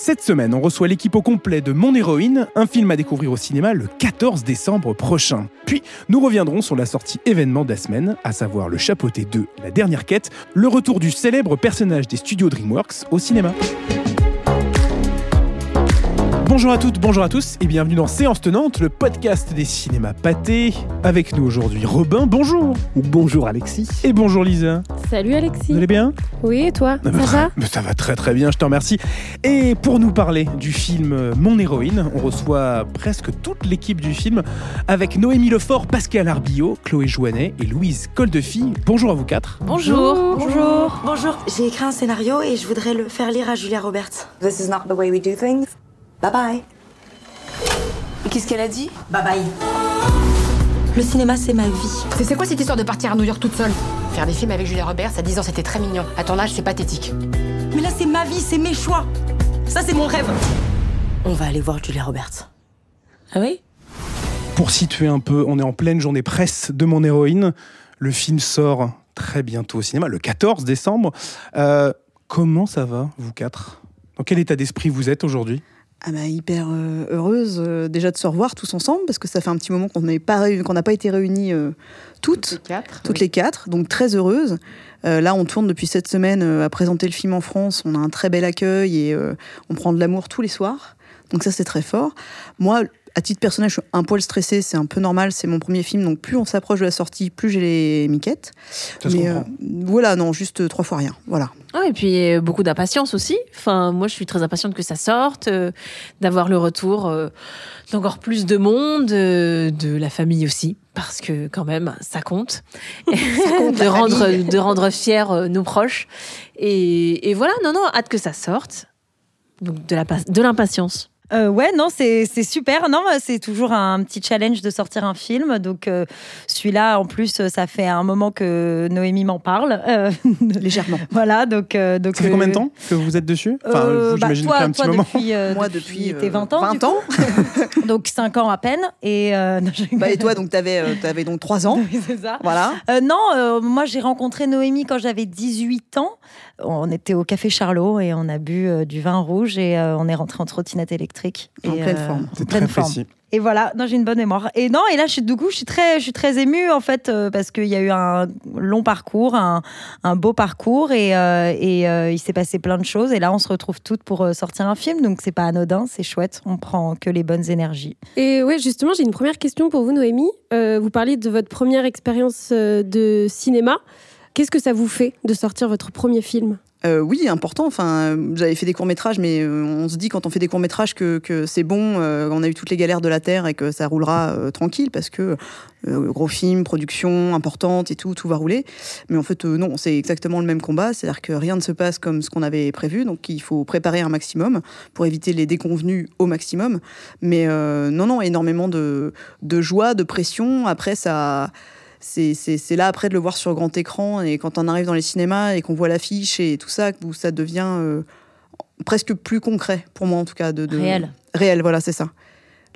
Cette semaine, on reçoit l'équipe au complet de Mon Héroïne, un film à découvrir au cinéma le 14 décembre prochain. Puis, nous reviendrons sur la sortie événement de la semaine, à savoir le Chapeauté 2, la dernière quête, le retour du célèbre personnage des studios DreamWorks au cinéma. Bonjour à toutes, bonjour à tous et bienvenue dans Séance Tenante, le podcast des cinémas pâtés. Avec nous aujourd'hui Robin, bonjour Bonjour Alexis. Et bonjour Lisa. Salut Alexis. Vous allez bien? Oui, et toi? Ça va? Mais Ça va très très bien, je te remercie. Et pour nous parler du film Mon héroïne, on reçoit presque toute l'équipe du film avec Noémie Lefort, Pascal Arbillot, Chloé Jouanet et Louise Coldefille. Bonjour à vous quatre. Bonjour. Bonjour. Bonjour, j'ai écrit un scénario et je voudrais le faire lire à Julia Roberts. This is not the way we do things. Bye bye. Qu'est-ce qu'elle a dit? Bye bye. Le cinéma, c'est ma vie. C'est quoi cette histoire de partir à New York toute seule? Faire des films avec Julia Roberts à 10 ans, c'était très mignon. À ton âge, c'est pathétique. Mais là, c'est ma vie, c'est mes choix. Ça, c'est mon rêve. On va aller voir Julia Roberts. Ah oui? Pour situer un peu, on est en pleine journée presse de Mon héroïne. Le film sort très bientôt au cinéma, le 14 décembre. Euh, comment ça va, vous quatre? Dans quel état d'esprit vous êtes aujourd'hui? Ah bah, hyper euh, heureuse euh, déjà de se revoir tous ensemble parce que ça fait un petit moment qu'on n'a pas, n'a pas été réunis euh, toutes, les quatre. toutes les quatre, donc très heureuse. Euh, là, on tourne depuis cette semaine à présenter le film en France. On a un très bel accueil et euh, on prend de l'amour tous les soirs. Donc ça, c'est très fort. Moi, à titre personnel, je suis un poil stressée. C'est un peu normal. C'est mon premier film, donc plus on s'approche de la sortie, plus j'ai les miquettes. Ça se Mais comprend. voilà, non, juste euh, trois fois rien. Voilà. Ah, et puis euh, beaucoup d'impatience aussi. Enfin, moi, je suis très impatiente que ça sorte, euh, d'avoir le retour euh, d'encore plus de monde, euh, de la famille aussi, parce que quand même, ça compte. de la rendre, famille. de rendre fiers euh, nos proches. Et, et voilà, non, non, hâte que ça sorte. Donc de la pa- de l'impatience. Euh, ouais, non, c'est c'est super. Non, c'est toujours un petit challenge de sortir un film. Donc, euh, celui-là, en plus, ça fait un moment que Noémie m'en parle. Euh, Légèrement. voilà, donc. euh, donc Ça fait euh, combien de temps que vous êtes dessus? Enfin, euh, bah, j'imagine depuis un petit toi, moment. Depuis, euh, Moi, depuis, depuis tes euh, 20 ans. 20 du coup. ans. donc, 5 ans à peine. Et, euh, non. Bah, et toi, donc, t'avais, euh, t'avais donc 3 ans. C'est ça. Voilà. Euh, non, euh, moi j'ai rencontré Noémie quand j'avais 18 ans. On était au Café Charlot et on a bu euh, du vin rouge et euh, on est rentré en trottinette électrique. En Et, pleine euh, forme. en C'est pleine très forme. précis. Et voilà, non, j'ai une bonne mémoire. Et non, et là, je suis, du coup, je suis très, je suis très émue en fait euh, parce qu'il y a eu un long parcours, un, un beau parcours et, euh, et euh, il s'est passé plein de choses. Et là, on se retrouve toutes pour sortir un film, donc c'est pas anodin, c'est chouette. On prend que les bonnes énergies. Et ouais, justement, j'ai une première question pour vous, Noémie. Euh, vous parliez de votre première expérience de cinéma. Qu'est-ce que ça vous fait de sortir votre premier film? Euh, oui, important. Enfin, j'avais fait des courts métrages, mais euh, on se dit quand on fait des courts métrages que, c'est bon. euh, on a eu toutes les galères de la terre et que ça roulera euh, tranquille parce que gros film, production importante et tout, tout va rouler. Mais en fait, non, c'est exactement le même combat. C'est-à-dire que rien ne se passe comme ce qu'on avait prévu, donc il faut préparer un maximum pour éviter les déconvenus au maximum. Mais non, non, énormément de, de joie, de pression. Après, ça c'est là après de le voir sur grand écran et quand on arrive dans les cinémas et qu'on voit l'affiche et tout ça, où ça devient euh, presque plus concret pour moi en tout cas. De, de- Réel. Réel, voilà, c'est ça.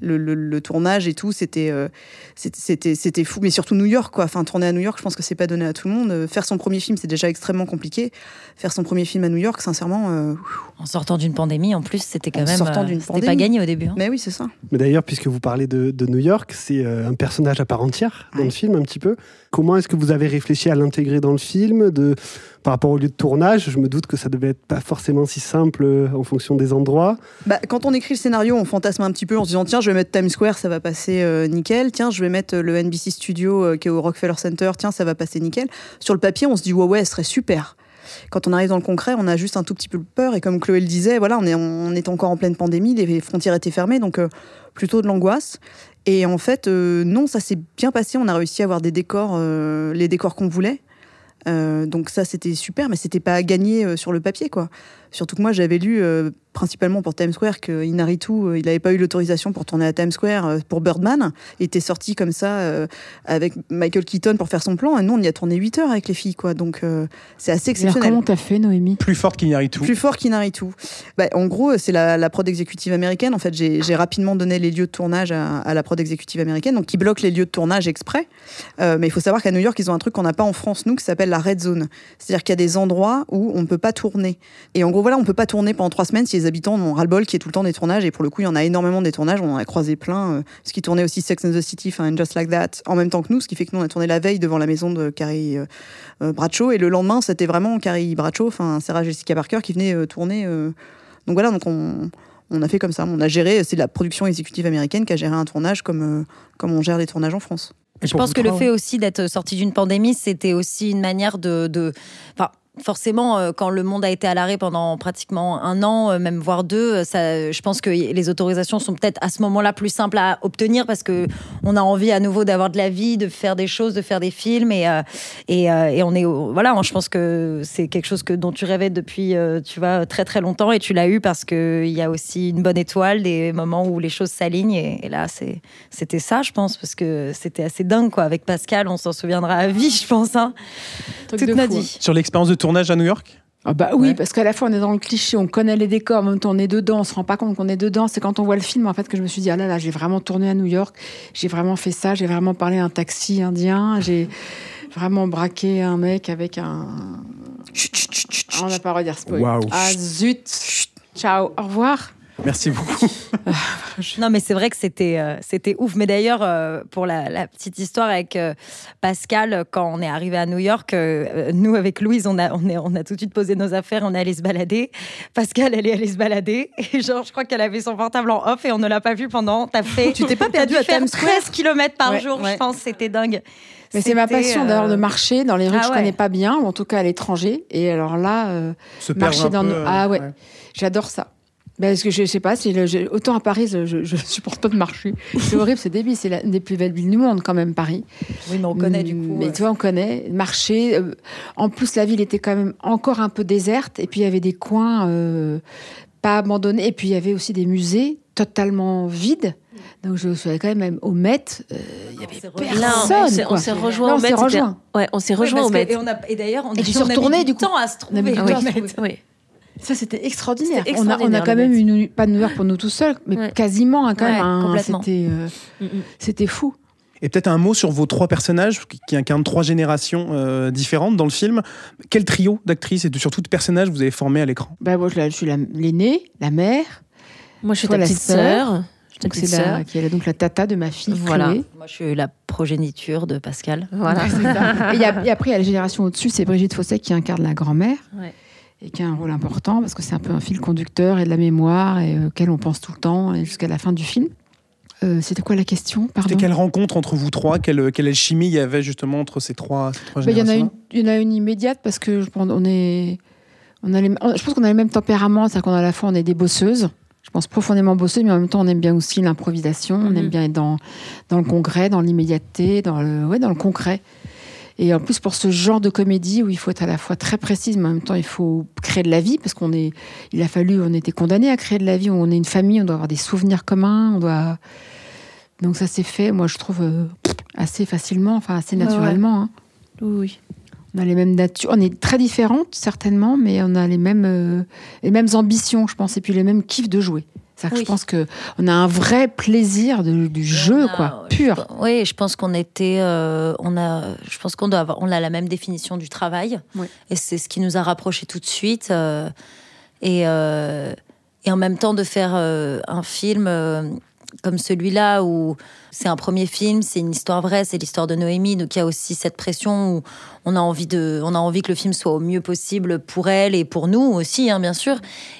Le, le- le tournage et tout, c'était euh, c'était- fou, mais surtout New York, quoi. Enfin, tourner à New York, je pense que c'est pas donné à tout le monde. Faire son premier film, c'est déjà extrêmement compliqué. Faire son premier film à New York, sincèrement, euh, En sortant d'une pandémie, en plus, c'était quand En même. sortant euh, d'une C'était pas pandémie. gagné au début. hein. mais oui, c'est ça. Mais d'ailleurs, puisque vous parlez de, de New York, c'est euh, un personnage à part entière dans Ouais. le film un petit peu. Comment est-ce que vous avez réfléchi à l'intégrer dans le film de, par rapport au lieu de tournage Je me doute que ça devait être pas forcément si simple euh, en fonction des endroits. Bah, quand on écrit le scénario, on fantasme un petit peu en se disant tiens, je vais mettre Times Square, ça va passer euh, nickel. Tiens, je vais mettre le NBC Studio euh, qui est au Rockefeller Center, tiens, ça va passer nickel. Sur le papier, on se dit ouais, ouais, ce serait super. Quand on arrive dans le concret, on a juste un tout petit peu peur. Et comme Chloé le disait, voilà, on est, encore en pleine pandémie, les frontières étaient fermées, donc euh, plutôt de l'angoisse. Et en fait, euh, non, ça s'est bien passé. On a réussi à avoir des décors, euh, les décors qu'on voulait. Euh, donc ça, c'était super, mais c'était pas gagné euh, sur le papier, quoi. Surtout que moi, j'avais lu, euh, principalement pour Times Square, que Inaritu, euh, il n'avait pas eu l'autorisation pour tourner à Times Square euh, pour Birdman. Il était sorti comme ça euh, avec Michael Keaton pour faire son plan. Et nous, on y a tourné 8 heures avec les filles, quoi. Donc euh, c'est assez Alors, exceptionnel. comment t'as fait, Noémie? Plus forte qu'Iñárritu. Plus fort qu'Inaritu. Bah, en gros, c'est la, la prod exécutive américaine. En fait, j'ai rapidement donné les lieux de tournage à, à la prod exécutive américaine, donc qui bloque les lieux de tournage exprès. Euh, mais il faut savoir qu'à New York, ils ont un truc qu'on n'a pas en France, nous, qui s'appelle la red zone. C'est-à-dire qu'il y a des endroits où on ne peut pas tourner. Et en gros, voilà, on ne peut pas tourner pendant trois semaines si les habitants ont ras-le-bol qui est tout le temps des tournages. Et pour le coup, il y en a énormément des tournages. On en a croisé plein. euh, ce qui tournait aussi Sex and the City, enfin and Just Like That, en même temps que nous. Ce qui fait que nous, on a tourné la veille devant la maison de Carrie euh, euh, Bradshaw. Et le lendemain, c'était vraiment Carrie Bradshaw, enfin Sarah Jessica Parker, qui venait euh, tourner. euh. Donc voilà, donc on, on a fait comme ça. On a géré, c'est la production exécutive américaine qui a géré un tournage comme, euh, comme on gère les tournages en France. Et Je pense que le fait aussi d'être sorti d'une pandémie, c'était aussi une manière de. de- Enfin, forcément, euh, quand le monde a été à l'arrêt pendant pratiquement un an, euh, même voire deux, euh, je pense que les autorisations sont peut-être à ce moment-là plus simples à obtenir parce que on a envie à nouveau d'avoir de la vie, de faire des choses, de faire des films et on est voilà. Je pense que c'est quelque chose que dont tu rêvais depuis, tu vois, très très longtemps et tu l'as eu parce que il y a aussi une bonne étoile, des moments où les choses s'alignent et, là c'était ça, je pense, parce que c'était assez dingue, quoi. Avec Pascal, on s'en souviendra à vie, je pense, hein. Truc toute de notre fou, vie. Sur l'expérience de tournage à New York? Ah bah oui, Ouais. parce qu'à la fois on est dans le cliché, on connaît les décors, en même temps on est dedans, on se rend pas compte qu'on est dedans. C'est quand on voit le film en fait que je me suis dit ah là là, j'ai vraiment tourné à New York, j'ai vraiment fait ça, j'ai vraiment parlé à un taxi indien, j'ai vraiment braqué un mec avec un. Ah, on n'a pas le droit de dire spoil. Waouh. Ah zut. Ciao, au revoir. Merci beaucoup. Non, mais c'est vrai que c'était euh, c'était ouf. Mais d'ailleurs, euh, pour la, la petite histoire avec euh, Pascal, quand on est arrivé à New York, nous avec Louise, on a on est on a tout de suite posé nos affaires, on est allé se balader. Pascal, elle est allée se balader et genre, je crois qu'elle avait son portable en off et on ne l'a pas vu pendant. T'as fait. Tu t'es pas t'as perdu dû à faire Times Square 13 km par Ouais, jour, ouais. je pense. C'était dingue. Mais c'est ma passion d'ailleurs de marcher dans les rues ah que je ouais. connais pas bien, ou en tout cas à l'étranger. Et alors là, euh, Se perdre marcher dans peu, nos- Ah ouais. j'adore ça. Ben, Parce que je sais pas, si le- je- autant à Paris, je, je supporte pas de marcher. C'est horrible, c'est débile. C'est l'une des plus belles villes du monde, quand même, Paris. Oui, mais on connaît du coup. Mais euh, tu vois, on connaît. Marcher. euh, en plus, la ville était quand même encore un peu déserte. Et puis, il y avait des coins euh, pas abandonnés. Et puis, il y avait aussi des musées totalement vides. Donc, je suis allée quand même au Met. euh, Il y avait s'est personne. Là, on s'est- rejoint au on Met. s'est c'était- rejoint. Ouais, on s'est rejoint au Met. Et, on a- et d'ailleurs, on, Et a mis retournée, du temps à se trouver. Oui. Ça, c'était extraordinaire. On a, on a extraordinaire, quand même une, pas de York pour nous tout seuls, mais Ouais. quasiment hein, quand Ouais, même. hein. C'était, euh, Mm, mm. c'était fou. Et peut-être un mot sur vos trois personnages qui, qui incarnent trois générations euh, différentes dans le film. Quel trio d'actrices et de, surtout de personnages vous avez formé à l'écran? Bah, moi, je, suis la- l'aînée, la mère, Moi, je suis Toi, ta la petite sœur. sœur. Je suis ta donc petite c'est sœur. la, qui est donc la tata de ma fille. Voilà. Chloé. Moi, je suis la progéniture de Pascal. Voilà. et, il y a- et après, il y a la génération au-dessus, c'est Brigitte Fossé qui incarne la grand-mère. Ouais. Et qui a un rôle important parce que c'est un peu un fil conducteur et de la mémoire et euh, auquel on pense tout le temps et jusqu'à la fin du film. Euh, C'était quoi la question? C'était quelle rencontre entre vous trois? Quelle, quelle alchimie il y avait justement entre ces trois, ces trois Bah, Il y en a une, il y en a une immédiate parce que je pense on est, on a les- on- je pense qu'on a le même tempérament, c'est-à-dire qu'on a à la fois on est des bosseuses. Je pense profondément bosseuses, mais en même temps on aime bien aussi l'improvisation. On Mhm. aime bien être dans dans le concret, dans l'immédiateté, dans le ouais dans le concret. Et en plus pour ce genre de comédie où il faut être à la fois très précise, mais en même temps il faut créer de la vie parce qu'on est, il a fallu, on était condamné à créer de la vie. On est une famille, on doit avoir des souvenirs communs, on doit. Donc ça s'est fait, moi je trouve euh, assez facilement, enfin assez Ouais, ouais. naturellement. hein. Oui. On a les mêmes natures. On est très différentes, certainement, mais on a les mêmes, euh, les mêmes ambitions, je pense, et puis les mêmes kiffs de jouer. Que Oui. je pense qu'on a un vrai plaisir de- du jeu, On a- quoi, pur. Oui, je pense qu'on était, euh, on a, je pense qu'on doit avoir, on a la même définition du travail, Ouais. et c'est ce qui nous a rapprochés tout de suite. euh, et euh, et en même temps de faire un film comme celui-là où c'est un premier film, c'est une histoire vraie, c'est l'histoire de Noémie, donc il y a aussi cette pression où on a envie de, on a envie que le film soit au mieux possible pour elle et pour nous aussi, hein, bien sûr.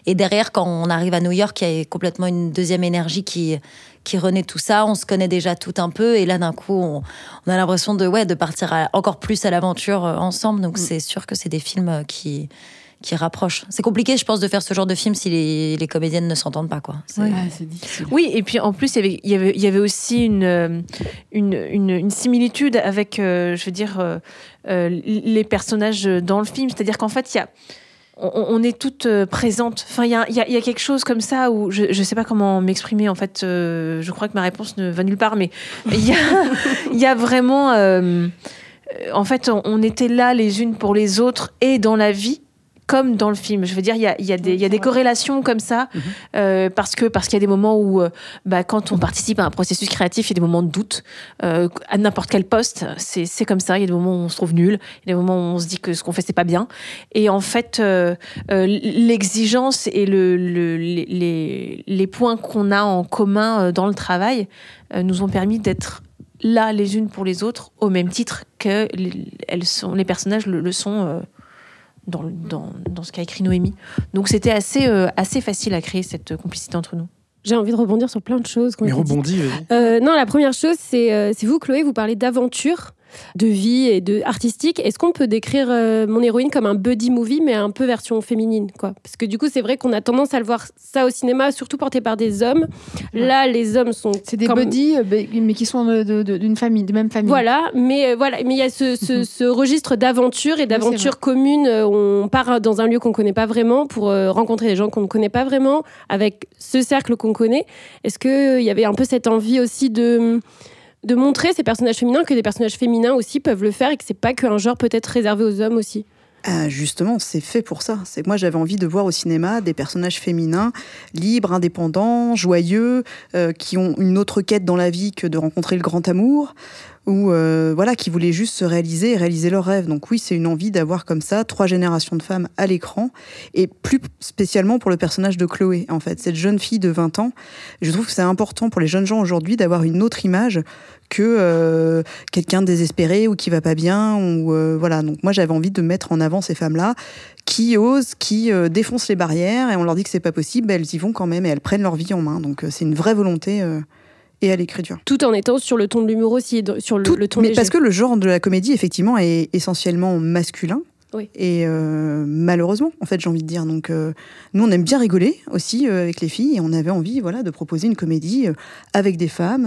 Et derrière, quand on arrive à New York, il y a complètement une deuxième énergie qui qui renaît tout ça. On se connaît déjà tout un peu, et là d'un coup, on, on a l'impression de ouais de partir à- encore plus à l'aventure euh, ensemble. Donc c'est sûr que c'est des films qui qui rapprochent. C'est compliqué, je pense, de faire ce genre de film si les, les comédiennes ne s'entendent pas, quoi. Ah, difficile. Oui, et puis en plus, il y avait, il y avait, il y avait aussi une, une, une, une similitude avec, euh, je veux dire, euh, euh, les personnages dans le film. C'est-à-dire qu'en fait, il y a. On, on est toutes présentes. Enfin, il y a, il y a- il y a quelque chose comme ça où je ne sais pas comment m'exprimer. En fait, euh, je crois que ma réponse ne va nulle part, mais il y a, il y a vraiment. euh, en fait, on, on était là les unes pour les autres et dans la vie comme dans le film. Je veux dire, il y a, il y a des, il y a des corrélations comme ça, euh, parce que parce qu'il y a des moments où, euh, bah, quand on participe à un processus créatif, il y a des moments de doute. Euh, à n'importe quel poste, c'est comme ça. Il y a des moments où on se trouve nul, il y a des moments où on se dit que ce qu'on fait c'est pas bien. Et en fait, l'exigence et le, le- les, points qu'on a en commun dans le travail nous ont permis d'être là les unes pour les autres au même titre que les, elles sont, les personnages le, le sont dans, le- dans, dans ce qu'a écrit Noémie. Donc c'était assez, euh, assez facile à créer cette complicité entre nous. J'ai envie de rebondir sur plein de choses. Mais rebondis, vas-y. Euh, non, la première chose, c'est euh, c'est vous, Chloé, vous parlez d'aventure, de vie et de artistique. Est-ce qu'on peut décrire euh, mon héroïne comme un buddy movie, mais un peu version féminine, quoi? Parce que du coup, c'est vrai qu'on a tendance à le voir ça au cinéma, surtout porté par des hommes. Là, les hommes sont C'est des comme- buddies, euh, mais qui sont d'une famille, de même famille. Voilà, mais euh, voilà, mais il y a ce, ce- ce registre d'aventure et d'aventure commune. On part dans un lieu qu'on connaît pas vraiment pour euh, rencontrer des gens qu'on ne connaît pas vraiment avec ce cercle qu'on connaît. Est-ce que il y avait un peu cette envie aussi de de montrer ces personnages féminins que des personnages féminins aussi peuvent le faire et que c'est pas qu'un genre peut-être réservé aux hommes aussi. Ah, justement, c'est fait pour ça. C'est moi, j'avais envie de voir au cinéma des personnages féminins, libres, indépendants, joyeux, euh, qui ont une autre quête dans la vie que de rencontrer le grand amour, ou euh, voilà, qui voulaient juste se réaliser et réaliser leurs rêves. Donc oui, c'est une envie d'avoir comme ça trois générations de femmes à l'écran, et plus spécialement pour le personnage de Chloé, en fait, cette jeune fille de 20 ans. Je trouve que c'est important pour les jeunes gens aujourd'hui d'avoir une autre image que euh, quelqu'un désespéré ou qui va pas bien ou euh, voilà donc moi j'avais envie de mettre en avant ces femmes là qui osent qui euh, défoncent les barrières et on leur dit que c'est pas possible ben, elles y vont quand même et elles prennent leur vie en main donc euh, c'est une vraie volonté et à l'écriture Tout en étant sur le ton de l'humour aussi, et de- sur le, Tout- le ton mais léger. parce que le genre de la comédie effectivement est essentiellement masculin Oui. et euh, malheureusement en fait j'ai envie de dire donc euh, nous on aime bien rigoler aussi euh, avec les filles et on avait envie voilà de proposer une comédie avec des femmes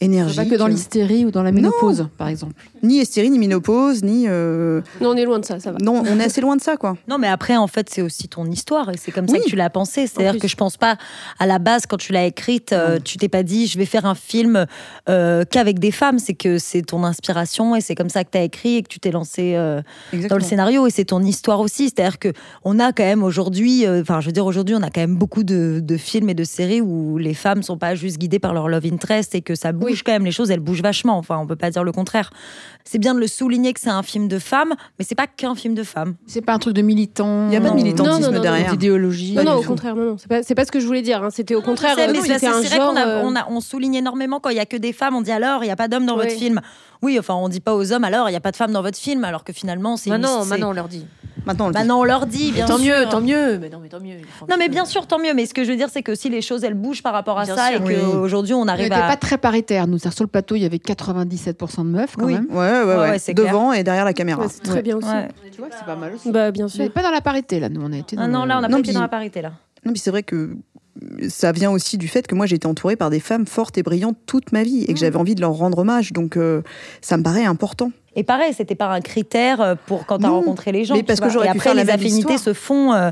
énergiques Pas que dans l'hystérie ou dans la ménopause, par exemple. ni hystérie ni ménopause ni euh, Non, on est loin de ça, ça va. non on est assez loin de ça quoi Non, mais après, en fait, c'est aussi ton histoire et c'est comme ça Oui. que tu l'as pensé. C'est-à-dire que je pense pas, à la base, quand tu l'as écrite, euh, tu t'es pas dit, je vais faire un film euh, qu'avec des femmes. C'est que c'est ton inspiration et c'est comme ça que tu as écrit et que tu t'es lancé euh, dans le scénario et c'est ton histoire aussi. C'est-à-dire que on a quand même aujourd'hui, euh, enfin, je veux dire, aujourd'hui, on a quand même beaucoup de, de films et de séries où les femmes sont pas juste guidées par leur love interest et que ça bouge quand même. Les choses, elles bougent vachement. Enfin, on peut pas dire le contraire. C'est bien de le souligner que c'est un film de femmes, mais c'est pas qu'un film de femmes. C'est pas un truc de militant. Il y a pas de militantisme Non, non, non, derrière. D'idéologie. Non, non, au contraire, non, non. C'est pas, c'est pas ce que je voulais dire. hein. C'était au contraire, euh, mais c'est c'était un c'est vrai genre. qu'on a- euh, on, a- on souligne énormément quand il y a que des femmes. On dit alors, il y a pas d'hommes dans votre film. Oui, enfin, on dit pas aux hommes alors, il y a pas de femmes dans votre film, alors que finalement, c'est. une- Maintenant, c'est- maintenant, on leur dit. Maintenant on le. Maintenant, on leur dit, bien tant sûr. mieux, tant mieux. Mais non, mais tant mieux. Non, mais que- bien sûr, tant mieux. Mais ce que je veux dire, c'est que si les choses elles bougent par rapport à Bien ça sûr, et oui. qu'aujourd'hui on On arrive n'était à. pas très paritaire. Nous, sur le plateau, il y avait 97% de meufs quand Oui. même. Ouais, ouais, ouais. Ouais, Devant et derrière la caméra. ouais, c'est très Ouais. bien aussi. Ouais. Tu vois, c'est pas mal aussi. Bah, bien On sûr. n'est pas dans la parité là. Nous, on a été. Dans Ah non, le- là, on n'a Non, pas été dans la parité là. Non, mais c'est vrai que ça vient aussi du fait que moi j'ai été entourée par des femmes fortes et brillantes toute ma vie et Mmh. que j'avais envie de leur rendre hommage. Donc euh, ça me paraît important. Et pareil, c'était pas un critère euh, pour quand t'as Non, rencontré les gens. mais tu parce que j'aurais pu après, faire la les même affinités histoire. se font. euh,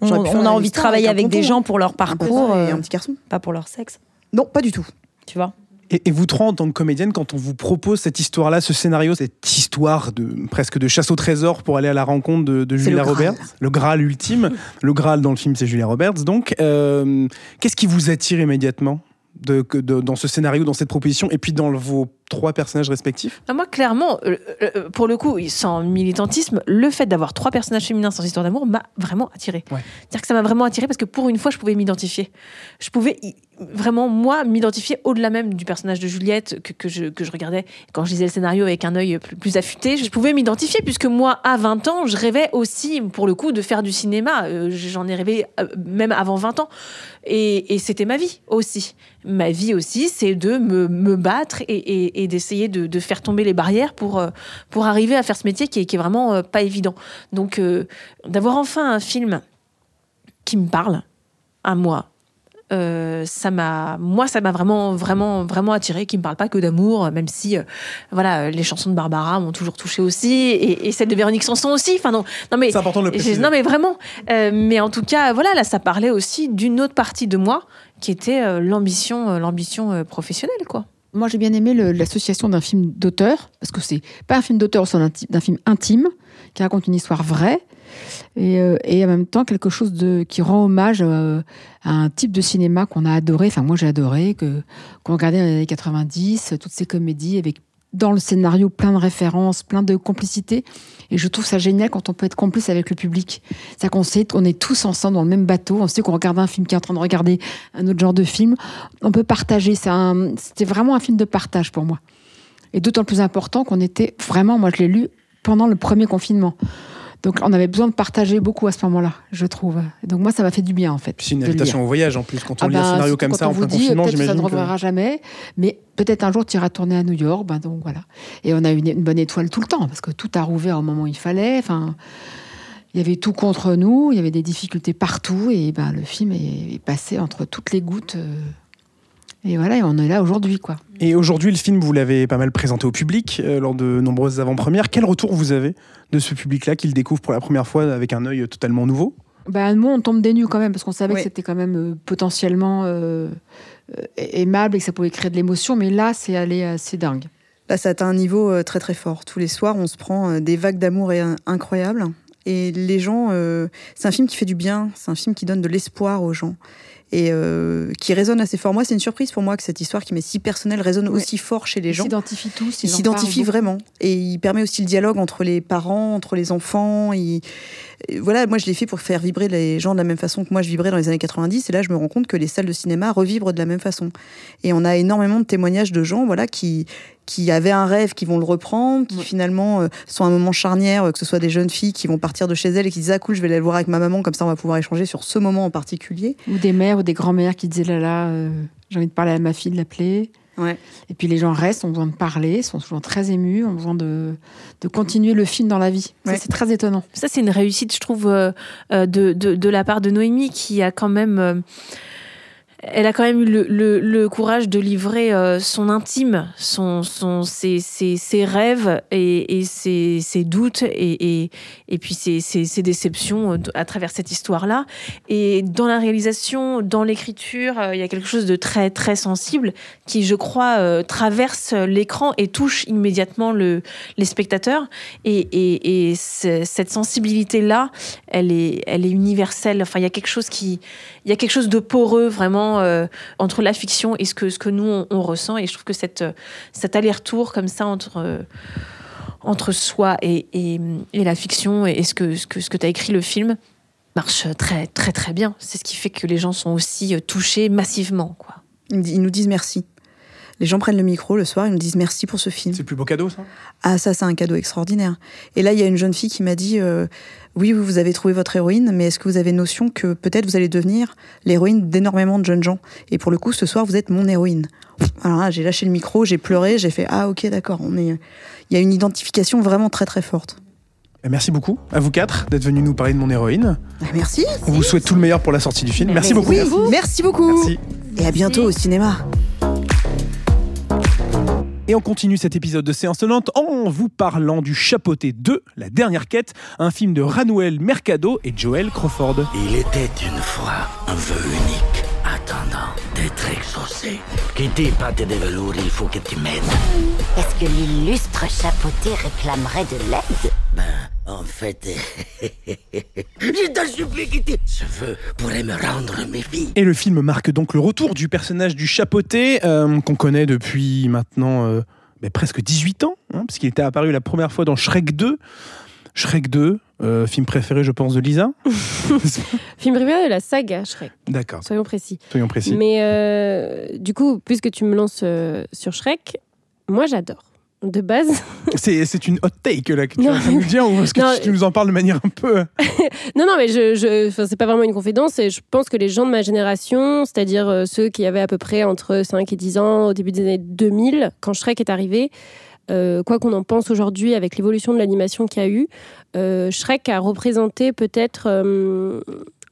on J'aurais pu faire on la a même envie de histoire travailler avec un des tonton. gens pour leur Un parcours, et euh, un petit garçon. pas pour leur sexe. Non, pas du tout. Tu vois Et, et vous trois, en tant que comédienne, quand on vous propose cette histoire-là, ce scénario, cette histoire de presque de chasse au trésor pour aller à la rencontre de, de C'est Julia le Graal. Roberts, le Graal ultime, le Graal dans le film, c'est Julia Roberts. Donc, euh, qu'est-ce qui vous attire immédiatement de, que- de- dans ce scénario, dans cette proposition, et puis dans le- vos trois personnages respectifs moi, clairement, euh, euh, pour le coup, sans militantisme, le fait d'avoir trois personnages féminins sans histoire d'amour m'a vraiment attiré. Ouais. C'est-à-dire que ça m'a vraiment attiré parce que pour une fois, je pouvais m'identifier. Je pouvais vraiment, moi, m'identifier au-delà même du personnage de Juliette que, que je, que je regardais quand je lisais le scénario avec un œil plus, plus affûté. Je pouvais m'identifier puisque moi, à 20 ans, je rêvais aussi, pour le coup, de faire du cinéma. Euh, J'en ai rêvé même avant 20 ans. Et, et c'était ma vie aussi. Ma vie aussi, c'est de me, me battre et, et- et d'essayer de, de faire tomber les barrières pour, euh, pour arriver à faire ce métier qui est, qui est vraiment euh, pas évident. Donc, euh, d'avoir enfin un film qui me parle à moi. euh, ça m'a, moi, ça m'a vraiment, vraiment, vraiment attiré. Qui me parle pas que d'amour, même si, euh, voilà, les chansons de Barbara m'ont toujours touché aussi, et, et celles de Véronique Sanson aussi. Enfin non, non mais C'est important de le préciser. Non, mais vraiment. Euh, mais en tout cas, voilà, là, ça parlait aussi d'une autre partie de moi qui était l'ambition, l'ambition professionnelle, quoi. Moi, j'ai bien aimé l'association d'un film d'auteur, parce que c'est pas un film d'auteur, c'est d'un film intime, qui raconte une histoire vraie, et, euh, et en même temps quelque chose de, qui rend hommage euh, à un type de cinéma qu'on a adoré, enfin moi j'ai adoré, qu'on regardait dans les années 90, toutes ces comédies avec dans le scénario plein de références, plein de complicité. Et je trouve ça génial quand on peut être complice avec le public. C'est-à-dire qu'on sait, on est tous ensemble dans le même bateau, on sait qu'on regarde un film qui est en train de regarder un autre genre de film. On peut partager. C'était vraiment un film de partage pour moi. Et d'autant plus important qu'on était vraiment, moi je l'ai lu pendant le premier confinement. Donc on avait besoin de partager beaucoup à ce moment-là, je trouve. Donc moi ça m'a fait du bien en fait. C'est une invitation au voyage en plus. Quand on Ah lit un ben, scénario surtout comme ça on en vous plein dit, confinement, que ça ne j'imagine. que- reviendra jamais, mais peut-être un jour tu iras tourner à New York, ben donc voilà. Et on a eu une, une bonne étoile tout le temps parce que tout a rouvert au moment où il fallait. Enfin, il y avait tout contre nous, il y avait des difficultés partout et ben le film est, est passé entre toutes les gouttes. euh, et voilà, et on est là aujourd'hui quoi. Et aujourd'hui, le film, vous l'avez pas mal présenté au public euh, lors de nombreuses avant-premières. Quel retour vous avez de ce public-là qui le découvre pour la première fois avec un œil totalement nouveau? Ben, nous, on tombe des nues quand même, parce qu'on savait Oui. que c'était quand même euh, potentiellement euh, aimable et que ça pouvait créer de l'émotion, mais là, c'est allé assez dingue. Là, ça atteint un niveau euh, très très fort. Tous les soirs, on se prend euh, des vagues d'amour incroyables. Et les gens, euh, c'est un film qui fait du bien, c'est un film qui donne de l'espoir aux gens et euh, qui résonne assez fort. Moi, c'est une surprise pour moi que cette histoire qui m'est si personnelle résonne Ouais. aussi fort chez les Ils gens. s'identifient tous. Ils en s'identifient vraiment et il permet aussi le dialogue entre les parents, entre les enfants. Il- Voilà, moi je l'ai fait pour faire vibrer les gens de la même façon que moi je vibrais dans les années 90 et là je me rends compte que les salles de cinéma revibrent de la même façon. Et on a énormément de témoignages de gens voilà qui qui avaient un rêve, qui vont le reprendre, qui Ouais. finalement euh, sont à un moment charnière, euh, que ce soit des jeunes filles qui vont partir de chez elles et qui disent ah cool je vais aller le voir avec ma maman comme ça on va pouvoir échanger sur ce moment en particulier. Ou des mères ou des grands-mères qui disaient là là, euh, j'ai envie de parler à ma fille, de l'appeler. Ouais. Et puis les gens restent, ont besoin de parler, sont souvent très émus, ont besoin de, de continuer le film dans la vie. Ça, c'est très étonnant. Ça, c'est une réussite, je trouve, euh, euh, de, de, de la part de Noémie, qui a quand même. euh, elle a quand même eu le, courage de livrer euh, son intime, son, son, ses, ses, ses rêves et, et ses, ses doutes et, et, et puis ses, déceptions euh, à travers cette histoire-là. Et dans la réalisation, dans l'écriture, euh, il y a quelque chose de très, très sensible qui, je crois, traverse l'écran et touche immédiatement le, les spectateurs. Et, et, et ce- cette sensibilité-là, elle est, elle est universelle. Enfin, il y a quelque chose qui, il y a quelque chose de poreux vraiment euh, entre la fiction et ce que, ce que nous on, ressent. Et je trouve que cette, euh, cet aller-retour comme ça entre euh, entre soi et, et, la fiction et ce que ce que ce que t'as écrit le film marche très très très bien. C'est ce qui fait que les gens sont aussi touchés massivement, quoi. Ils nous disent merci. Les gens prennent le micro le soir, ils nous disent merci pour ce film. C'est le plus beau cadeau, ça? Ah, ça, c'est un cadeau extraordinaire. Et là, il y a une jeune fille qui m'a dit euh, Oui, vous avez trouvé votre héroïne, mais est-ce que vous avez notion que peut-être vous allez devenir l'héroïne d'énormément de jeunes gens? Et pour le coup, ce soir, vous êtes mon héroïne. Alors là, j'ai lâché le micro, j'ai pleuré, j'ai fait Ah, ok, d'accord. On est. Il y a une identification vraiment très, très forte. Eh, Merci beaucoup à vous quatre d'être venus nous parler de mon héroïne. Ah, merci. On vous souhaite tout le meilleur pour la sortie du film. Merci beaucoup. Oui, merci beaucoup. Merci. Et à bientôt au cinéma. Et on continue cet épisode de Séance Tenante en vous parlant du Chapeauté 2, La dernière quête, un film de Ranuel Mercado et Joel Crawford. Il était une fois un vœu unique, attendant d'être exaucé. Kitty, pâte de velours, il faut que tu m'aides. Est-ce que l'illustre chapeauté réclamerait de l'aide? Ben, en fait, je t'en supplie, Kitty. Ce vœu pourrait me rendre mes filles. Et le film marque donc le retour du personnage du Chapeauté, euh, qu'on connaît depuis maintenant euh, ben, presque 18 ans, hein, parce qu'il était apparu la première fois dans Shrek 2. Shrek 2, euh, film préféré, je pense, de Lisa. Film préféré de la saga Shrek, D'accord, soyons précis. soyons précis. Mais euh, du coup, puisque tu me lances euh, sur Shrek, moi j'adore. De base, C'est, c'est une hot take là que tu de nous dire, ou est-ce que Non. tu, tu nous en parles de manière un peu. non, non, mais je, je, c'est pas vraiment une confidence. Et je pense que les gens de ma génération, c'est-à-dire ceux qui avaient à peu près entre 5 et 10 ans au début des années 2000, quand Shrek est arrivé, euh, quoi qu'on en pense aujourd'hui avec l'évolution de l'animation qu'il y a eu, euh, Shrek a représenté peut-être, euh,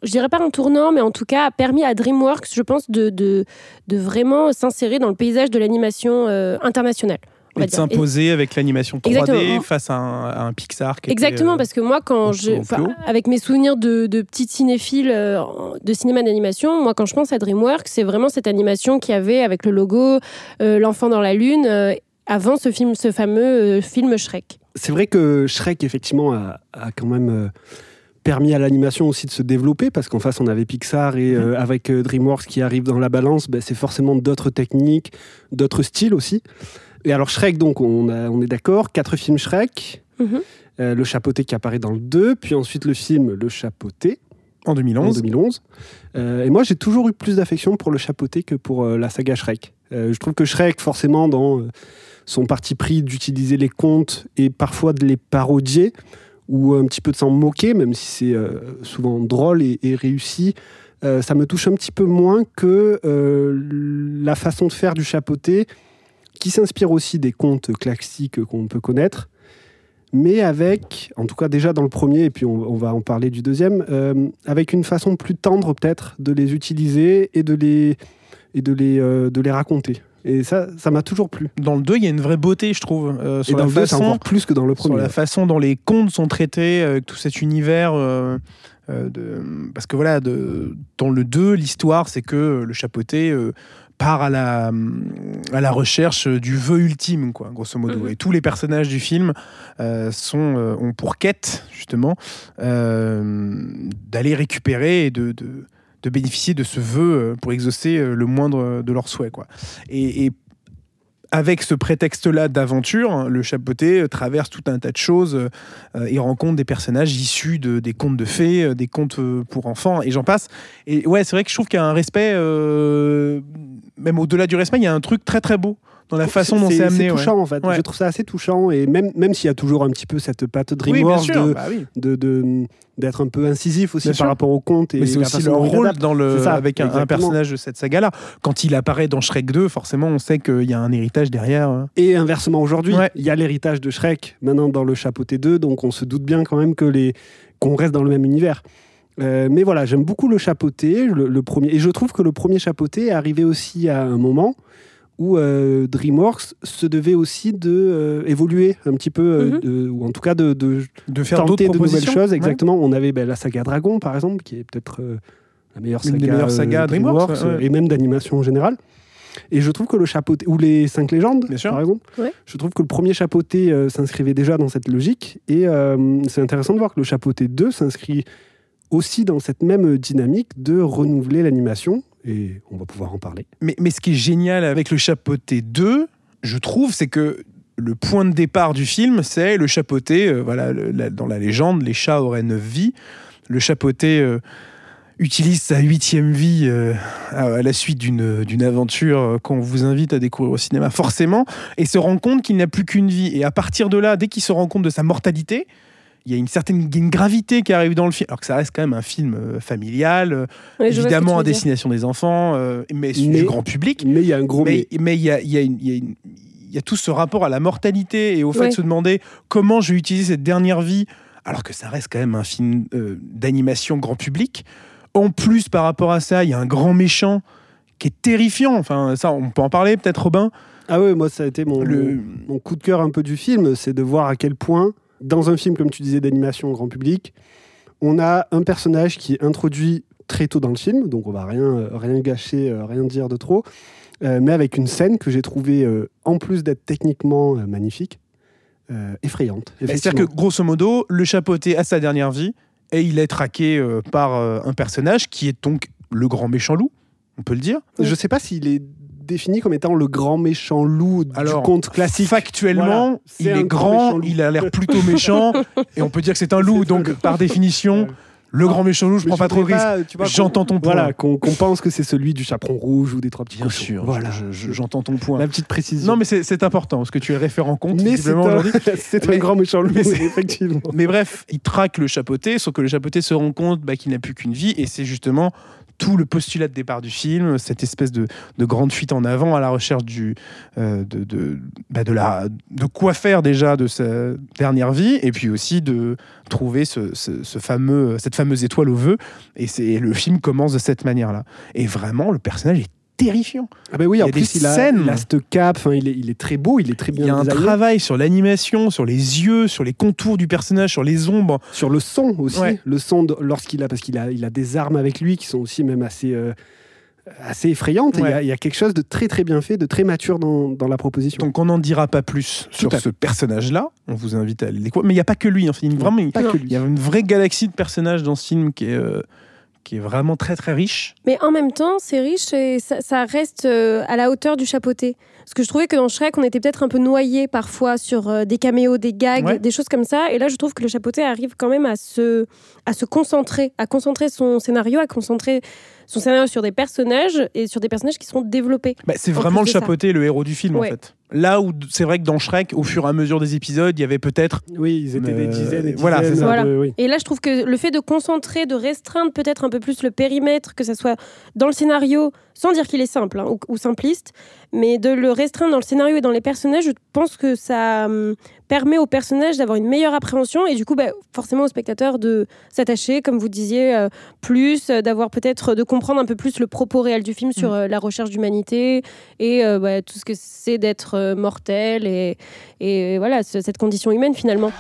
je dirais pas un tournant, mais en tout cas a permis à DreamWorks, je pense, de, de, de vraiment s'insérer dans le paysage de l'animation euh, internationale. Et de s'imposer avec l'animation 3D Exactement. face à un, à un Pixar. Qui Exactement, était, parce que moi, quand je, avec mes souvenirs de, de petite cinéphile euh, de cinéma d'animation, moi, quand je pense à DreamWorks, c'est vraiment cette animation qu'il y avait avec le logo, euh, l'enfant dans la lune, euh, avant ce film, ce fameux euh, film Shrek. C'est vrai que Shrek, effectivement, a, a quand même euh, permis à l'animation aussi de se développer, parce qu'en face, on avait Pixar et euh, avec euh, DreamWorks qui arrive dans la balance, ben, c'est forcément d'autres techniques, d'autres styles aussi. Et alors, Shrek, donc, on, a- on est d'accord, quatre films Shrek, Mhm. euh, le chapeauté qui apparaît dans le 2, puis ensuite le film Le chapeauté. En 2011. En 2011. Euh, et moi, j'ai toujours eu plus d'affection pour le chapeauté que pour euh, la saga Shrek. Euh, je trouve que Shrek, forcément, dans euh, son parti pris d'utiliser les contes et parfois de les parodier, ou un petit peu de s'en moquer, même si c'est euh, souvent drôle et, réussi, euh, ça me touche un petit peu moins que euh, la façon de faire du chapeauté, qui s'inspire aussi des contes classiques qu'on peut connaître, mais avec, en tout cas déjà dans le premier, et puis on, va en parler du deuxième, avec une façon plus tendre peut-être de les utiliser et de les, et de les, de les raconter. Et ça, ça m'a toujours plu. Dans le 2, il y a une vraie beauté, je trouve. euh, Et sur dans la le 2, c'est façon, encore plus que dans le sur premier. la façon dont les contes sont traités, avec tout cet univers. euh, euh, de... Parce que voilà, de... dans le 2, l'histoire, c'est que le chapeauté euh, part à la, à la recherche du vœu ultime, quoi, grosso modo. Mhm. Et tous les personnages du film euh, sont, euh, ont pour quête, justement, euh, d'aller récupérer et de. de de bénéficier de ce vœu euh, pour exaucer euh, le moindre de leurs souhaits. Quoi. Et, avec ce prétexte-là d'aventure, le chapeauté euh, traverse tout un tas de choses euh, et rencontre des personnages issus de, des contes de fées, euh, des contes euh, pour enfants, et j'en passe. Et ouais, c'est vrai que je trouve qu'il y a un respect, euh, même au-delà du respect, il y a un truc très très beau dans la façon dont c'est amené. C'est ouais. touchant en fait. Ouais. Je trouve ça assez touchant et même, même s'il y a toujours un petit peu cette patte DreamWorks de, bah oui. de, de- d'être un peu incisif aussi Bien par sûr. rapport au conte et Mais c'est aussi leur rôle dans le, ça, avec un, personnage de cette saga-là. Quand il apparaît dans Shrek 2, forcément, on sait qu'il y a un héritage derrière. euh. Et inversement aujourd'hui, Ouais. il y a l'héritage de Shrek maintenant dans le chapeauté 2, donc on se doute bien quand même que les qu'on reste dans le même univers. Euh, mais voilà, j'aime beaucoup le chapeauté, le, le premier, et je trouve que le premier chapeauté est arrivé aussi à un moment où euh, DreamWorks se devait aussi de euh, évoluer un petit peu, euh, Mhm. de- ou en tout cas de, de De faire tenter d'autres de nouvelles choses. Ouais. Exactement. On avait ben, la saga Dragon, par exemple, qui est peut-être euh, la meilleure saga, des meilleures euh, sagas DreamWorks, ouais. et même d'animation en général. Et je trouve que le chapeauté, ou les cinq légendes, Bien sûr. par exemple, Ouais. je trouve que le premier chapeauté euh, s'inscrivait déjà dans cette logique. Et euh, c'est intéressant de voir que le chapeauté 2 s'inscrit aussi dans cette même dynamique de renouveler l'animation. Et on va pouvoir en parler. Mais, ce qui est génial avec le chapeauté 2, je trouve, c'est que le point de départ du film, c'est le chapeauté. euh, voilà, dans la légende, les chats auraient neuf vies. Le chapeauté euh, utilise sa huitième vie euh, à, la suite d'une aventure qu'on vous invite à découvrir au cinéma, forcément, et se rend compte qu'il n'a plus qu'une vie. Et à partir de là, dès qu'il se rend compte de sa mortalité, il y a une certaine une gravité qui arrive dans le film, alors que ça reste quand même un film euh, familial, euh, Ouais, évidemment à dire. destination des enfants, euh, mais, Mais- du grand public. Mais il y a un gros Mais mais il y a, il y, a une- il y, a une- il y a tout ce rapport à la mortalité et au fait Ouais. de se demander comment je vais utiliser cette dernière vie, alors que ça reste quand même un film euh, d'animation grand public. En plus, par rapport à ça, il y a un grand méchant qui est terrifiant. Enfin, ça, on peut en parler peut-être, Robin? Ah ouais, moi ça a été mon, Le- mon, mon coup de cœur un peu du film, c'est de voir à quel point, dans un film comme tu disais d'animation grand public, on a un personnage qui est introduit très tôt dans le film, donc on va rien, euh, rien gâcher, euh, rien dire de trop, euh, mais avec une scène que j'ai trouvée, euh, en plus d'être techniquement euh, magnifique, effrayante. C'est-à-dire effectivement. que, grosso modo, le chapeauté a sa dernière vie et il est traqué par un personnage qui est donc le grand méchant loup, on peut le dire. Je sais pas s'il est défini comme étant le grand méchant loup Alors, du conte classique. Factuellement, Voilà, il est grand il a l'air plutôt méchant, et on peut dire que c'est un loup. Donc, par définition, le grand méchant loup, je Mais prends pas trop de risques. J'entends ton point. Voilà, qu'on pense que c'est celui du chaperon rouge ou des trois petits Bien cochons. sûr, Voilà. je- je- j'entends ton point. La petite précision. Non, mais c'est important, parce que tu es référent compte, Mais c'est un, Mais- un grand méchant loup, mais c'est- effectivement. Mais bref, il traque le chapeauté, sauf que le chapeauté se rend compte bah, qu'il n'a plus qu'une vie, et c'est justement tout le postulat de départ du film, cette espèce de, de grande fuite en avant à la recherche euh, de, bah, de, quoi faire déjà de sa dernière vie, et puis aussi de trouver ce, fameux, cette fameuse étoile au vœu. Et c'est le film commence de cette manière-là. Et vraiment, le personnage est terrifiant. Ah bah oui, Il y en plus, il a, il a cette cape, enfin, il, est, il est très beau, il est très bien Il y a un designé. travail sur l'animation, sur les yeux, sur les contours du personnage, sur les ombres. Sur le son aussi. Ouais. Le son, lorsqu'il a, parce qu'il a, il a des armes avec lui qui sont aussi même assez, euh, assez Il, y a, il y a quelque chose de très très bien fait, de très mature dans, dans la proposition. Donc on n'en dira pas plus sur ce personnage-là. On vous invite à aller le découvrir. Mais il n'y a pas que lui. Il y a vraiment, que lui. il y a une vraie galaxie de personnages dans ce film qui est, euh, qui est vraiment très très riche. Mais en même temps, c'est riche et ça, ça reste euh, à la hauteur du chapeauté. Parce que je trouvais que dans Shrek, on était peut-être un peu noyé parfois sur euh, des caméos, des gags, Ouais. des choses comme ça. Et là, je trouve que le chapeauté arrive quand même à se, à se concentrer, à concentrer son scénario, à concentrer son scénario sur des personnages et sur des personnages qui seront développés. Bah, c'est En vraiment le chapeauté, le héros du film Ouais. en fait. Là où c'est vrai que dans Shrek, au fur et à mesure des épisodes, il y avait peut-être. Oui, ils étaient des Euh, dizaines et voilà, dizaines c'est ça. Voilà. de- oui. Et là, je trouve que le fait de concentrer, de restreindre peut-être un peu plus le périmètre, que ça soit dans le scénario, sans dire qu'il est simple hein, ou, ou simpliste, mais de le restreindre dans le scénario et dans les personnages, je pense que ça hum, permet aux personnages d'avoir une meilleure appréhension et du coup, bah, forcément, aux spectateurs de s'attacher, comme vous disiez, euh, plus, euh, d'avoir peut-être de comprendre un peu plus le propos réel du film sur euh, la recherche d'humanité et euh, bah, tout ce que c'est d'être euh, mortel et, et voilà, ce- cette condition humaine finalement.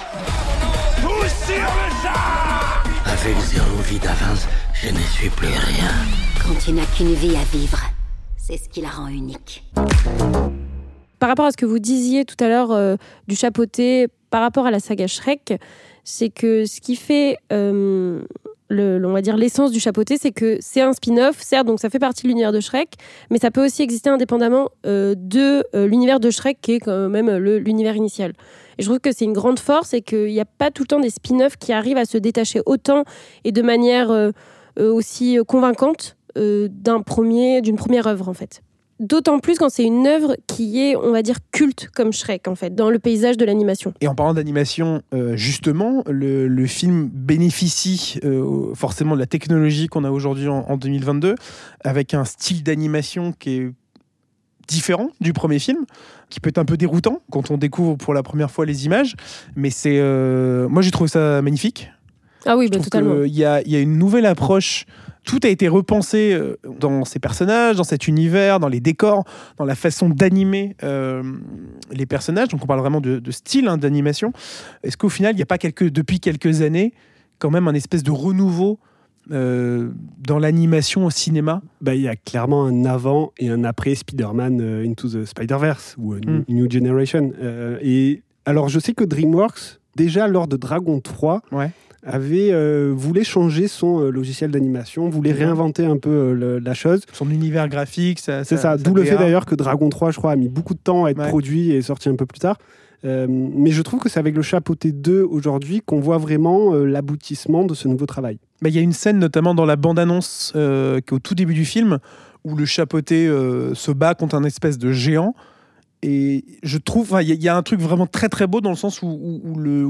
Avec zéro vie d'avance, je ne suis plus rien. Quand tu n'as qu'une vie à vivre, c'est ce qui la rend unique. par rapport à ce que vous disiez tout à l'heure euh, du chapeauté par rapport à la saga Shrek, c'est que ce qui fait, euh, on va dire l'essence du chapeauté, c'est que c'est un spin-off, certes, donc ça fait partie de l'univers de Shrek, mais ça peut aussi exister indépendamment euh, de l'univers de Shrek, qui est quand même l'univers initial. Et je trouve que c'est une grande force et qu'il n'y a pas tout le temps des spin-offs qui arrivent à se détacher autant et de manière aussi convaincante d'un premier, d'une première œuvre en fait. D'autant plus quand c'est une œuvre qui est, on va dire, culte comme Shrek, en fait, dans le paysage de l'animation. Et en parlant d'animation, euh, justement, le, le film bénéficie euh, forcément de la technologie qu'on a aujourd'hui en, en 2022, avec un style d'animation qui est différent du premier film, qui peut être un peu déroutant quand on découvre pour la première fois les images. Mais c'est, euh, moi, j'ai trouvé ça magnifique. Ah oui, bah, totalement. Il y a, il y a une nouvelle approche. Tout a été repensé euh, dans ces personnages, dans cet univers, dans les décors, dans la façon d'animer euh, les personnages. Donc on parle vraiment de, de style hein, d'animation. Est-ce qu'au final, il n'y a pas quelques, depuis quelques années quand même un espèce de renouveau euh, dans l'animation au cinéma? Bah, il y a clairement un avant et un après Spider-Man euh, Into the Spider-Verse ou euh, Mm. New Generation. Et alors, je sais que DreamWorks, déjà lors de Dragon 3, Ouais. Avait euh, voulait changer son euh, logiciel d'animation, voulait réinventer un peu euh, le- la chose. Son univers graphique, ça, C'est ça, d'où le fait DA. d'ailleurs que Dragon 3, je crois, a mis beaucoup de temps à être Ouais. produit et est sorti un peu plus tard. Euh, mais je trouve que c'est avec le chapeauté 2 aujourd'hui qu'on voit vraiment l'aboutissement de ce nouveau travail. Bah, Il y a une scène notamment dans la bande-annonce qui est au tout début du film où le chapeauté se bat contre un espèce de géant. Et je trouve, il y, a- il y a un truc vraiment très très beau dans le sens où,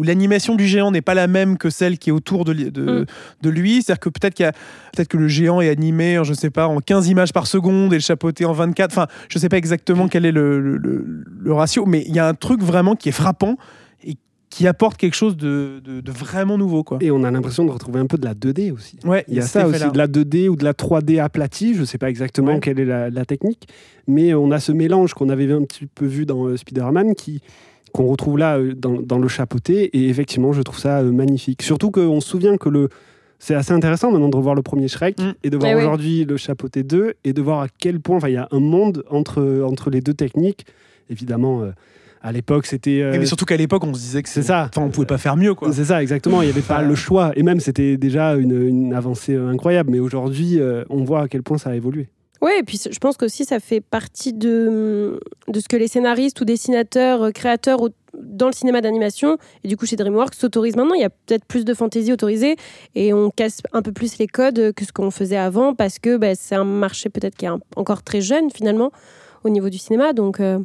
l'animation du géant n'est pas la même que celle qui est autour de, de, Mm. de lui. C'est-à-dire que peut-être peut-être que le géant est animé, je sais pas, en 15 images par seconde et le chapeauté en 24. Enfin, je sais pas exactement quel est le, le- le- le ratio, mais il y a un truc vraiment qui est frappant qui apporte quelque chose de, de- de vraiment nouveau, quoi. Et on a l'impression de retrouver un peu de la 2D aussi. Ouais, Il y a ça aussi, de la 2D ou de la 3D aplatie, je ne sais pas exactement Ouais. quelle est la, la technique, mais on a ce mélange qu'on avait un petit peu vu dans euh, Spider-Man qui qu'on retrouve là euh, dans, dans le chapeauté, et effectivement, je trouve ça euh, magnifique. Surtout qu'on se souvient que le... C'est assez intéressant maintenant de revoir le premier Shrek Mm. et de voir Eh oui. aujourd'hui le chapeauté 2 et de voir à quel point enfin, il y a un monde entre, entre les deux techniques. Évidemment, euh, à l'époque, c'était... euh, mais surtout qu'à l'époque, on se disait que c'est ça. Enfin, on pouvait pas faire mieux, quoi. C'est ça, exactement. Il n'y avait pas le choix. Et même, c'était déjà une, une avancée euh, incroyable. Mais aujourd'hui, euh, on voit à quel point ça a évolué. Oui, et puis je pense qu'aussi ça fait partie de, de ce que les scénaristes ou dessinateurs, créateurs dans le cinéma d'animation, et du coup chez DreamWorks, s'autorisent maintenant. Il y a peut-être plus de fantaisie autorisée et on casse un peu plus les codes que ce qu'on faisait avant parce que bah, c'est un marché peut-être qui est un- encore très jeune finalement au niveau du cinéma. Donc euh,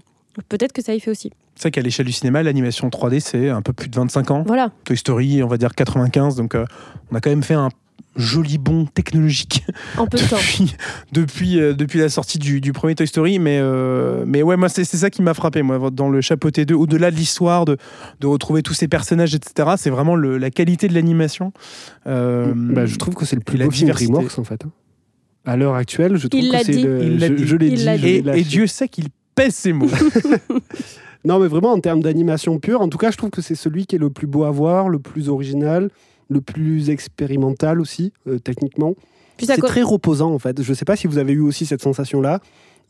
peut-être que ça y fait aussi. C'est vrai qu'à l'échelle du cinéma, l'animation 3D, c'est un peu plus de 25 ans. Voilà. Toy Story, on va dire 95. Donc, euh, on a quand même fait un joli bond technologique En peu de temps. depuis, depuis, euh, depuis la sortie du, du premier Toy Story. Mais, euh, mais ouais, moi, c'est ça qui m'a frappé, moi, dans le chapeauté 2, au-delà de l'histoire, de, de retrouver tous ces personnages, etc. C'est vraiment le- la qualité de l'animation. Euh, Bah, je trouve que c'est le plus beau film diversité. DreamWorks, en fait. hein. À l'heure actuelle, je trouve Il que c'est le- Il l'a je, dit. je l'ai dit. et Dieu sait qu'il pèse ses mots. Non, mais vraiment en termes d'animation pure, en tout cas, je trouve que c'est celui qui est le plus beau à voir, le plus original, le plus expérimental aussi, euh, techniquement. C'est très reposant en fait. Je ne sais pas si vous avez eu aussi cette sensation-là,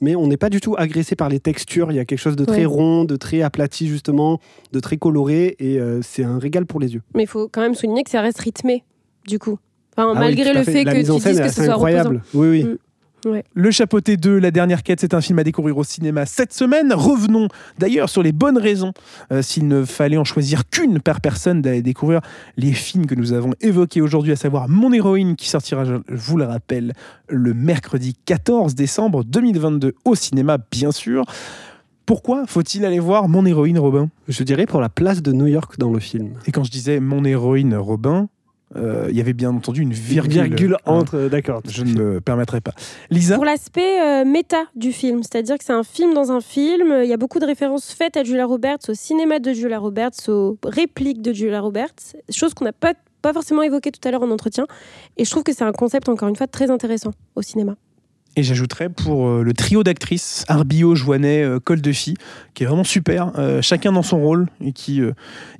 mais on n'est pas du tout agressé par les textures. Il y a quelque chose de très Ouais. rond, de très aplati justement, de très coloré, et euh, c'est un régal pour les yeux. Mais il faut quand même souligner que ça reste rythmé, du coup. Enfin, Ah malgré le fait que tu dises que ce soit incroyable. reposant. Oui, oui. Mm. Ouais. Le Chapeauté 2, La dernière quête, c'est un film à découvrir au cinéma cette semaine. Revenons d'ailleurs sur les bonnes raisons, euh, s'il ne fallait en choisir qu'une par personne, d'aller découvrir les films que nous avons évoqués aujourd'hui, à savoir Mon héroïne, qui sortira, je vous le rappelle, le mercredi 14 décembre 2022 au cinéma, bien sûr. Pourquoi faut-il aller voir Mon héroïne, Robin? Je dirais pour la place de New York dans le film. Et quand je disais Mon héroïne, Robin, il y avait bien entendu une virgule. Virgule hein. entre, d'accord. Je ne me permettrai pas. Lisa Pour l'aspect euh, méta du film, c'est-à-dire que c'est un film dans un film, il y a beaucoup de références faites à Julia Roberts, au cinéma de Julia Roberts, aux répliques de Julia Roberts, chose qu'on n'a pas, pas forcément évoquée tout à l'heure en entretien. Et je trouve que c'est un concept, encore une fois, très intéressant au cinéma. Et j'ajouterais pour euh, le trio d'actrices, Arbio, Joannet, euh, Cole Duffy, qui est vraiment super, euh, chacun dans son rôle, et qui euh,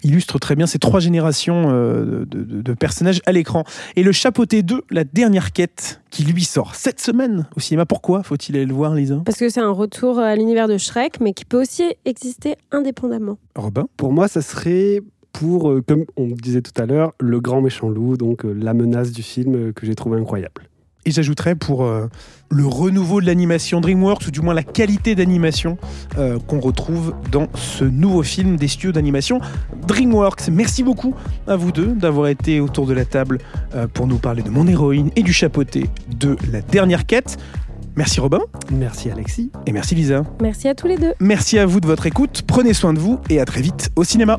illustre très bien ces trois générations euh, de, de- de personnages à l'écran. Et le Chapeauté 2, la dernière quête, qui lui sort cette semaine au cinéma. Pourquoi faut-il aller le voir, Lisa? Parce que c'est un retour à l'univers de Shrek, mais qui peut aussi exister indépendamment. Robin? Pour moi, ça serait pour, euh, comme on disait tout à l'heure, le grand méchant loup, donc euh, la menace du film euh, que j'ai trouvé incroyable. Et j'ajouterais pour euh, le renouveau de l'animation DreamWorks, ou du moins la qualité d'animation euh, qu'on retrouve dans ce nouveau film des studios d'animation DreamWorks. Merci beaucoup à vous deux d'avoir été autour de la table euh, pour nous parler de mon héroïne et du chapeauté de la dernière quête. Merci Robin. Merci Alexis. Et merci Lisa. Merci à tous les deux. Merci à vous de votre écoute. Prenez soin de vous et à très vite au cinéma.